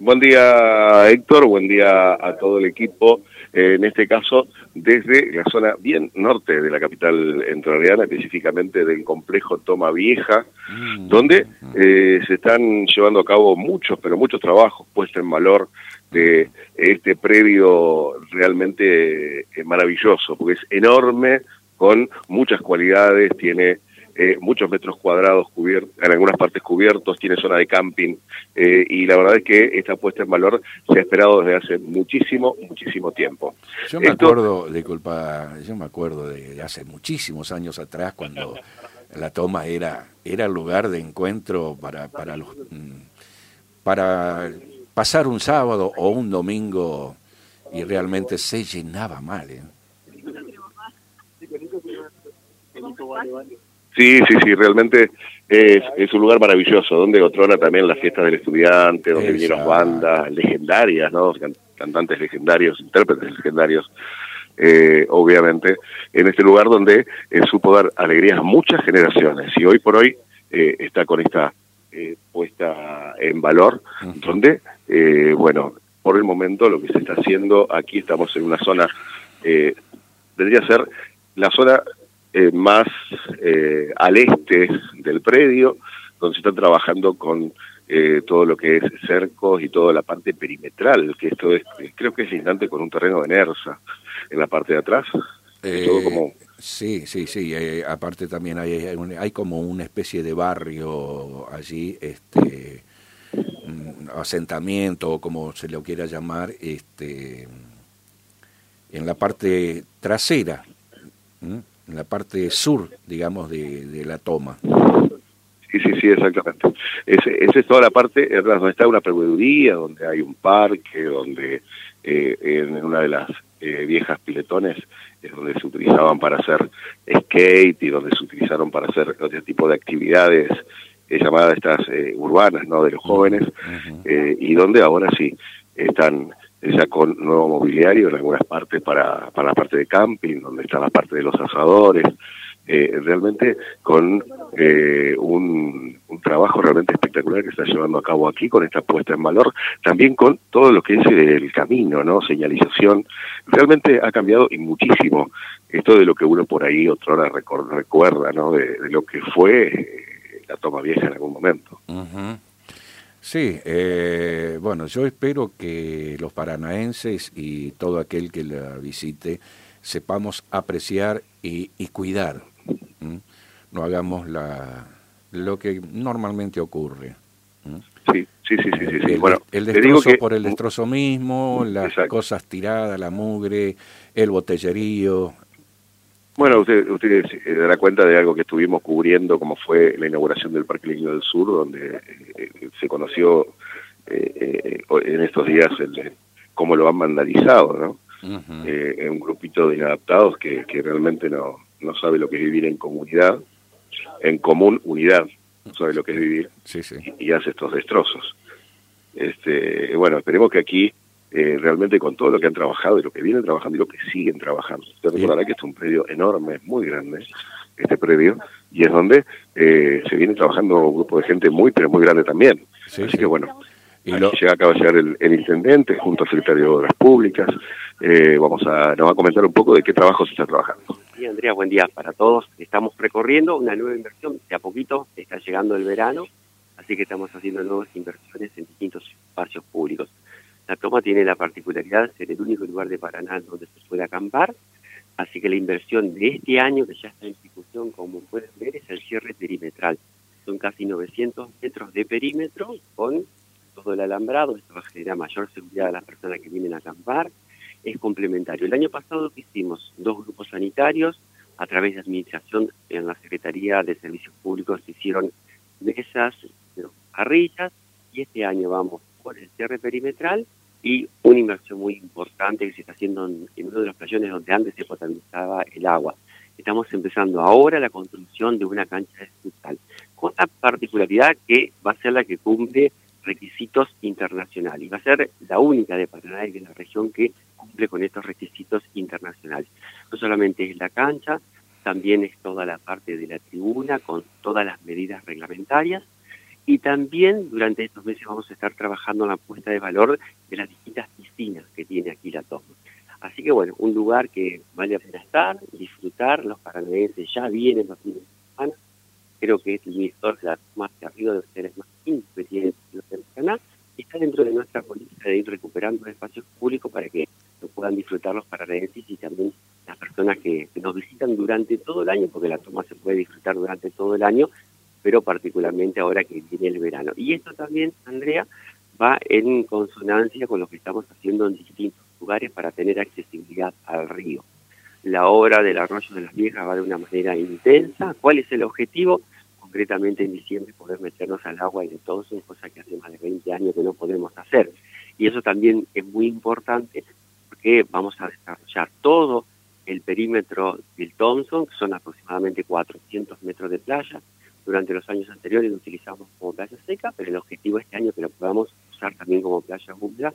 Buen día, Héctor. Buen día a todo el equipo. Eh, en este caso, desde la zona bien norte de la capital entrerriana, específicamente del complejo Toma Vieja, mm. donde eh, se están llevando a cabo muchos, pero muchos trabajos puestos en valor de este predio realmente eh, maravilloso, porque es enorme, con muchas cualidades, tiene eh, muchos metros cuadrados cubiertos, en algunas partes cubiertos, tiene zona de camping eh, y la verdad es que esta puesta en valor se ha esperado desde hace muchísimo, muchísimo tiempo. Yo me acuerdo, disculpa, yo me acuerdo de hace muchísimos años atrás cuando la toma era era lugar de encuentro para para los mm, para pasar un sábado o un domingo y realmente se llenaba mal. ¿eh? Sí, sí, sí, realmente es, es un lugar maravilloso, donde otrona también las fiestas del estudiante, donde vinieron bandas legendarias, ¿no? Cantantes legendarios, intérpretes legendarios, eh, obviamente, en este lugar donde eh, supo dar alegrías a muchas generaciones. Y hoy por hoy eh, está con esta puesta en valor, donde, bueno, por el momento lo que se está haciendo, aquí estamos en una zona, tendría que ser la zona eh, más eh, al este del predio, donde se está trabajando con eh, todo lo que es cercos y toda la parte perimetral, que esto es, creo que es lindante con un terreno de NERSA en la parte de atrás. todo como... Sí, sí, sí. aparte también hay, hay, como una especie de barrio allí, este asentamiento, o como se le quiera llamar, este en la parte trasera en la parte sur, digamos, de, la toma. Sí, sí, sí, exactamente. Esa es toda la parte donde está una proveeduría, donde hay un parque, donde eh, en una de las eh, viejas piletones es donde se utilizaban para hacer skate y donde se utilizaron para hacer otro tipo de actividades eh, llamadas estas urbanas, ¿no? De los jóvenes, y donde ahora sí están ya con nuevo mobiliario en algunas partes para, para la parte de camping, donde está la parte de los asadores, eh, realmente con eh, un, trabajo realmente espectacular que está llevando a cabo aquí con esta puesta en valor, también con todo lo que es el camino, ¿no? Señalización, realmente ha cambiado y muchísimo esto de lo que uno por ahí otra hora recuerda, ¿no? De, lo que fue eh, la toma vieja en algún momento. Sí, eh, bueno, yo espero que los paranaenses y todo aquel que la visite sepamos apreciar y, cuidar. No hagamos la, lo que normalmente ocurre. Sí, sí, sí, sí, sí. El, bueno, el destrozo por el destrozo mismo, las cosas tiradas, la mugre, el botellerío, bueno, usted, usted se dará cuenta de algo que estuvimos cubriendo, como fue la inauguración del Parque Lignio del Sur, donde eh, se conoció eh, eh, en estos días el, cómo lo han vandalizado, ¿no? un grupito de inadaptados que, que realmente no, no sabe lo que es vivir en comunidad, en común unidad, no sabe lo que es vivir, Y, y, hace estos destrozos. Este, bueno, esperemos que aquí eh, realmente con todo lo que han trabajado y lo que vienen trabajando y lo que siguen trabajando. Usted recordará que es un predio enorme, muy grande, este predio, y es donde eh, se viene trabajando un grupo de gente muy, pero muy grande también. Así que bueno, y aquí llega, acaba de llegar el, intendente junto al secretario de Obras Públicas. Eh, vamos a, nos va a comentar un poco de qué trabajo se está trabajando. Sí, Andrea, buen día para todos. Estamos recorriendo una nueva inversión, de a poquito está llegando el verano, así que estamos haciendo nuevas inversiones en distintos espacios públicos. La toma tiene la particularidad de ser el único lugar de Paraná donde se puede acampar, así que la inversión de este año, que ya está en ejecución, como pueden ver, es el cierre perimetral. Son casi 900 metros de perímetro con todo el alambrado, esto va a generar mayor seguridad a las personas que vienen a acampar, es complementario. El año pasado hicimos dos grupos sanitarios, a través de administración en la Secretaría de Servicios Públicos se hicieron mesas, parrillas, y este año vamos por el cierre perimetral y una inversión muy importante que se está haciendo en, uno de los playones donde antes se potabilizaba el agua. Estamos empezando ahora la construcción de una cancha de futsal, con la particularidad que va a ser la que cumple requisitos internacionales va a ser la única de Paraná y de la región que cumple con estos requisitos internacionales. No solamente es la cancha, también es toda la parte de la tribuna con todas las medidas reglamentarias Y también durante estos meses vamos a estar trabajando en la puesta de valor de las distintas piscinas que tiene aquí la toma. Así que bueno, un lugar que vale la pena estar, disfrutar, los paranaenses ya vienen los fines de semana, creo que es el director de la toma de arriba de ustedes más inexperiencia del canal, y está dentro de nuestra política de ir recuperando espacios públicos para que lo puedan disfrutar los paranaenses y también las personas que nos visitan durante todo el año, porque la toma se puede disfrutar durante todo el año, pero particularmente ahora que viene el verano. Y esto también, Andrea, va en consonancia con lo que estamos haciendo en distintos lugares para tener accesibilidad al río. La obra del arroyo de las viejas va de una manera intensa. ¿Cuál es el objetivo? Concretamente en diciembre poder meternos al agua y entonces, cosa que hace más de 20 años que no podemos hacer. Y eso también es muy importante porque vamos a desarrollar todo el perímetro del Thompson, que son aproximadamente 400 metros de playa, durante los años anteriores lo utilizamos como playa seca, pero el objetivo este año que lo podamos usar también como playa húmeda,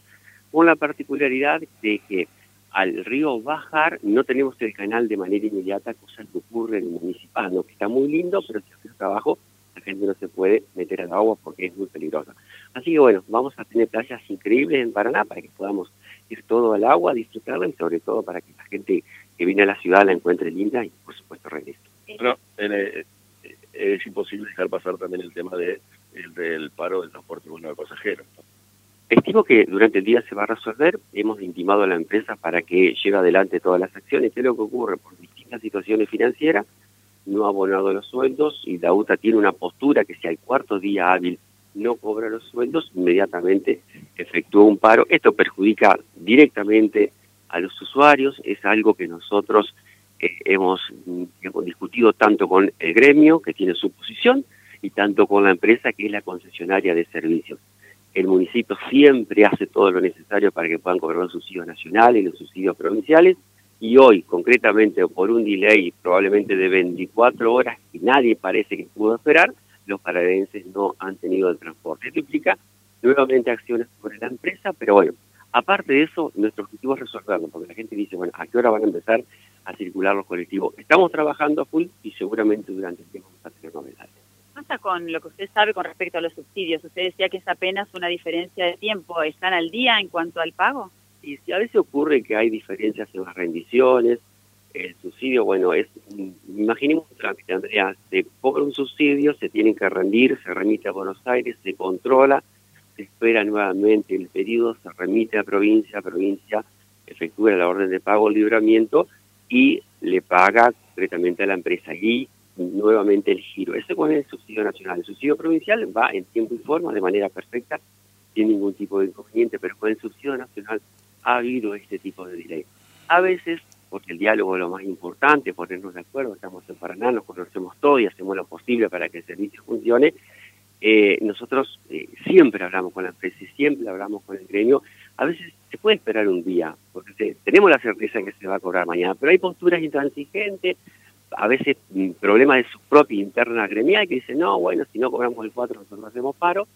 con la particularidad de que al río bajar no tenemos el canal de manera inmediata, cosa que ocurre en el municipal, que está muy lindo, pero si hace trabajo la gente no se puede meter al agua porque es muy peligrosa. Así que bueno, vamos a tener playas increíbles en Paraná para que podamos ir todo al agua, disfrutarla y sobre todo para que la gente que viene a la ciudad la encuentre linda y por supuesto regrese. Bueno, es imposible dejar pasar también el tema de, el, del paro del transporte urbano de pasajeros. Estimo que durante el día se va a resolver. Hemos intimado a la empresa para que lleve adelante todas las acciones. ¿Qué es lo que ocurre? Por distintas situaciones financieras, no ha abonado los sueldos y la UTA tiene una postura que si al cuarto día hábil no cobra los sueldos, inmediatamente efectúa un paro. Esto perjudica directamente a los usuarios, es algo que nosotros hemos, hemos discutido tanto con el gremio, que tiene su posición, y tanto con la empresa, que es la concesionaria de servicios. El municipio siempre hace todo lo necesario para que puedan cobrar los subsidios nacionales y los subsidios provinciales, y hoy, concretamente, por un delay probablemente de 24 horas que nadie parece que pudo esperar, los paradenses no han tenido el transporte. Esto implica nuevamente acciones sobre la empresa, pero bueno, aparte de eso, nuestro objetivo es resolverlo, porque la gente dice, bueno, ¿a qué hora van a empezar a circular los colectivos. Estamos trabajando a full y seguramente durante el tiempo vamos a tener novedades. pasa con lo que usted sabe con respecto a los subsidios? Usted decía que es apenas una diferencia de tiempo. ¿Están al día en cuanto al pago? Y si a veces ocurre que hay diferencias en las rendiciones, el subsidio, bueno, es, imaginemos un trámite, Andrea, se cobra un subsidio, se tienen que rendir, se remite a Buenos Aires, se controla, se espera nuevamente el pedido, se remite a provincia, provincia efectúa la orden de pago, libramiento, y le paga concretamente a la empresa y nuevamente el giro. Ese es el subsidio nacional. El subsidio provincial va en tiempo y forma, de manera perfecta, sin ningún tipo de inconveniente, pero con el subsidio nacional ha habido este tipo de delay. A veces, porque el diálogo es lo más importante, ponernos de acuerdo, estamos en Paraná, nos conocemos todos y hacemos lo posible para que el servicio funcione, eh, nosotros eh, siempre hablamos con la empresa y siempre hablamos con el gremio. A veces se puede esperar un día, porque tenemos la certeza que se va a cobrar mañana, pero hay posturas intransigentes, a veces mm, problemas de su propia interna gremial que dicen, no, bueno, si no cobramos el 4 nosotros hacemos paro.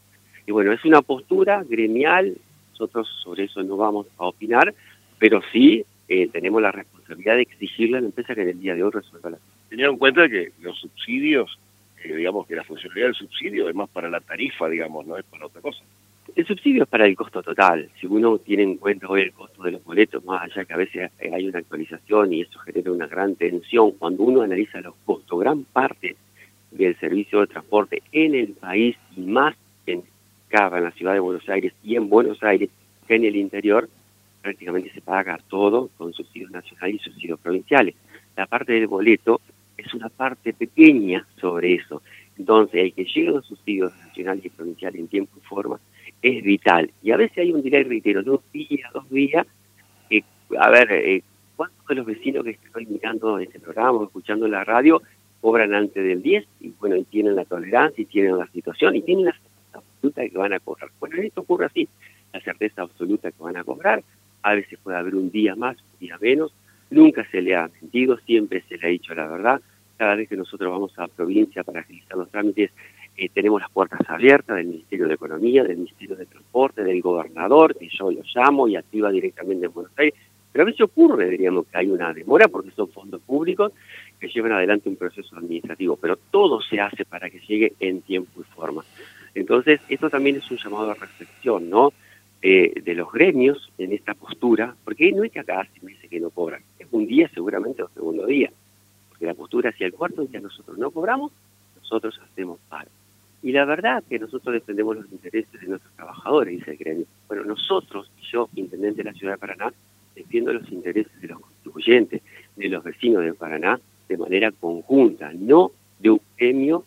Y bueno, es una postura gremial, nosotros sobre eso no vamos a opinar, pero sí eh, tenemos la responsabilidad de exigirle a la empresa que en el día de hoy resuelva la Teniendo en cuenta que los subsidios digamos que la funcionalidad del subsidio es más para la tarifa, digamos, no es para otra cosa. El subsidio es para el costo total. Si uno tiene en cuenta hoy el costo de los boletos, más allá que a veces hay una actualización y eso genera una gran tensión, cuando uno analiza los costos, gran parte del servicio de transporte en el país y más en Cava, en la ciudad de Buenos Aires y en Buenos Aires que en el interior, prácticamente se paga todo con subsidios nacionales y subsidios provinciales. La parte del boleto es una parte pequeña sobre eso. Entonces, el que lleguen los subsidios nacionales y provinciales en tiempo y forma es vital. Y a veces hay un delay, reitero, dos días, dos días. a ver, eh, ¿cuántos de los vecinos que estoy mirando este programa, escuchando la radio, cobran antes del 10? Y bueno, y tienen la tolerancia, y tienen la situación, y tienen la certeza absoluta que van a cobrar. Bueno, esto ocurre así, la certeza absoluta que van a cobrar. A veces puede haber un día más, un día menos, Nunca se le ha mentido, siempre se le ha dicho la verdad. Cada vez que nosotros vamos a la provincia para agilizar los trámites, eh, tenemos las puertas abiertas del Ministerio de Economía, del Ministerio de Transporte, del gobernador, que yo lo llamo y activa directamente en Buenos Aires. Pero a veces ocurre, diríamos, que hay una demora porque son fondos públicos que llevan adelante un proceso administrativo, pero todo se hace para que llegue en tiempo y forma. Entonces, esto también es un llamado a reflexión, ¿no? Eh, de los gremios en esta postura, porque no es que acá hace meses que no cobran, es un día seguramente o segundo día, porque la postura hacia el cuarto día nosotros no cobramos, nosotros hacemos paro. Y la verdad que nosotros defendemos los intereses de nuestros trabajadores, dice el gremio. Bueno, nosotros, yo, intendente de la ciudad de Paraná, defiendo los intereses de los contribuyentes, de los vecinos de Paraná, de manera conjunta, no de un gremio,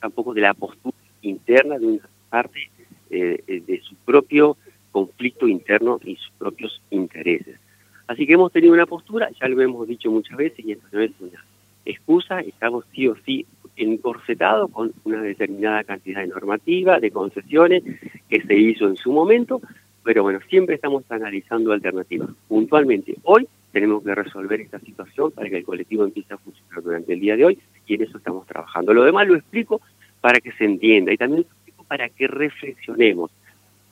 tampoco de la postura interna de una parte eh, eh, de su propio conflicto interno y sus propios intereses. Así que hemos tenido una postura, ya lo hemos dicho muchas veces, y esto no es una excusa, estamos sí o sí encorsetados con una determinada cantidad de normativa, de concesiones que se hizo en su momento, pero bueno, siempre estamos analizando alternativas. Puntualmente, hoy tenemos que resolver esta situación para que el colectivo empiece a funcionar durante el día de hoy y en eso estamos trabajando. Lo demás lo explico para que se entienda y también lo explico para que reflexionemos.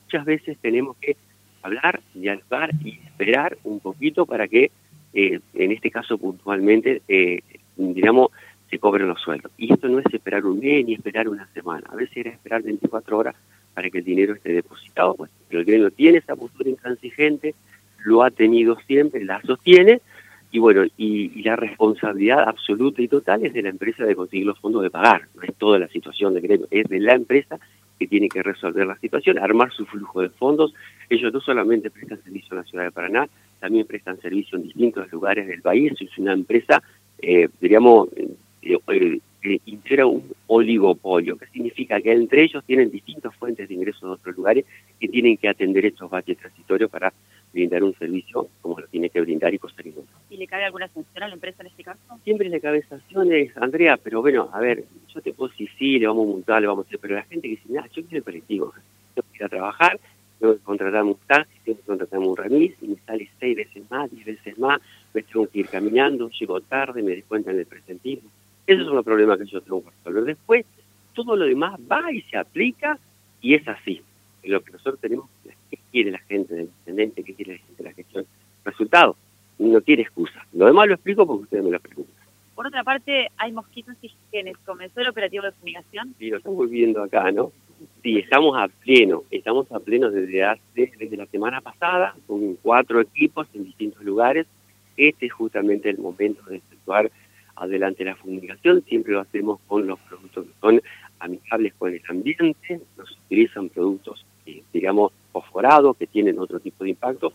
Muchas veces tenemos que hablar, dialogar y esperar un poquito para que, eh, en este caso puntualmente, eh, digamos, se cobren los sueldos. Y esto no es esperar un mes ni esperar una semana. A veces era esperar 24 horas para que el dinero esté depositado. Pues, pero el gremio tiene esa postura intransigente, lo ha tenido siempre, la sostiene, y bueno, y, la responsabilidad absoluta y total es de la empresa de conseguir los fondos de pagar. No es toda la situación del gremio, es de la empresa que tiene que resolver la situación, armar su flujo de fondos. Ellos no solamente prestan servicio en la ciudad de Paraná, también prestan servicio en distintos lugares del país. Es una empresa, eh, diríamos, eh, eh, integra un oligopolio, que significa que entre ellos tienen distintas fuentes de ingresos de otros lugares que tienen que atender estos baches transitorios para brindar un servicio como lo tiene que brindar y posteriormente. ¿Y le cabe alguna sanción a la empresa en este caso? Siempre le cabe sanciones, Andrea, pero bueno, a ver, yo te puedo decir sí, le vamos a multar, le vamos a hacer, pero la gente que dice, nada, yo quiero el colectivo, yo quiero ir a trabajar, tengo que contratarme un taxi, tengo que contratarme un remis y me sale seis veces más, diez veces más, me tengo que ir caminando, llego tarde, me descuentan el presentismo esos son los problemas que yo tengo que resolver. Después, todo lo demás va y se aplica y es así. Lo que nosotros tenemos ¿qué quiere la gente del intendente? ¿Qué quiere la gente de la gestión? Resultado, no tiene excusa. Lo demás lo explico porque ustedes me lo preguntan. Por otra parte, hay mosquitos y genes. ¿Comenzó el operativo de fumigación? Sí, lo estamos viendo acá, ¿no? Sí, estamos a pleno. Estamos a pleno desde, hace, desde la semana pasada, con cuatro equipos en distintos lugares. Este es justamente el momento de efectuar adelante la fumigación, siempre lo hacemos con los productos que son amigables con el ambiente, no se utilizan productos, eh, digamos, fosforados, que tienen otro tipo de impacto,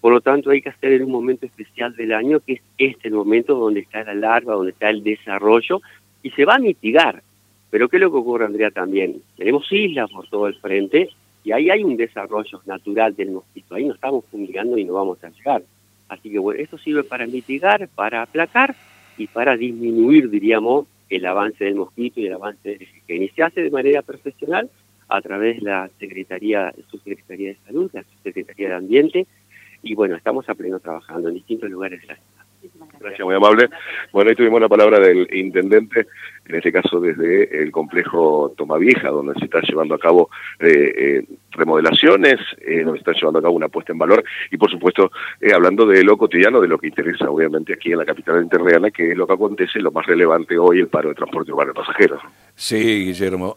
por lo tanto hay que hacer en un momento especial del año, que es este el momento donde está la larva, donde está el desarrollo, y se va a mitigar. Pero ¿qué es lo que ocurre, Andrea, también? Tenemos islas por todo el frente, y ahí hay un desarrollo natural del mosquito, ahí no estamos fumigando y no vamos a llegar. Así que bueno, esto sirve para mitigar, para aplacar, y para disminuir, diríamos, el avance del mosquito y el avance del. Y se hace de manera profesional a través de la Secretaría, Subsecretaría de Salud, la Subsecretaría de Ambiente, y bueno, estamos a pleno trabajando en distintos lugares de la ciudad. Gracias, muy amable. Bueno, ahí tuvimos la palabra del intendente, en este caso desde el complejo Tomavieja, donde se están llevando a cabo eh, eh, remodelaciones, eh, donde se está llevando a cabo una puesta en valor y, por supuesto, hablando de lo cotidiano, de lo que interesa, obviamente, aquí en la capital interreana, que es lo que acontece, lo más relevante hoy, el paro de transporte urbano de pasajeros. Sí, Guillermo.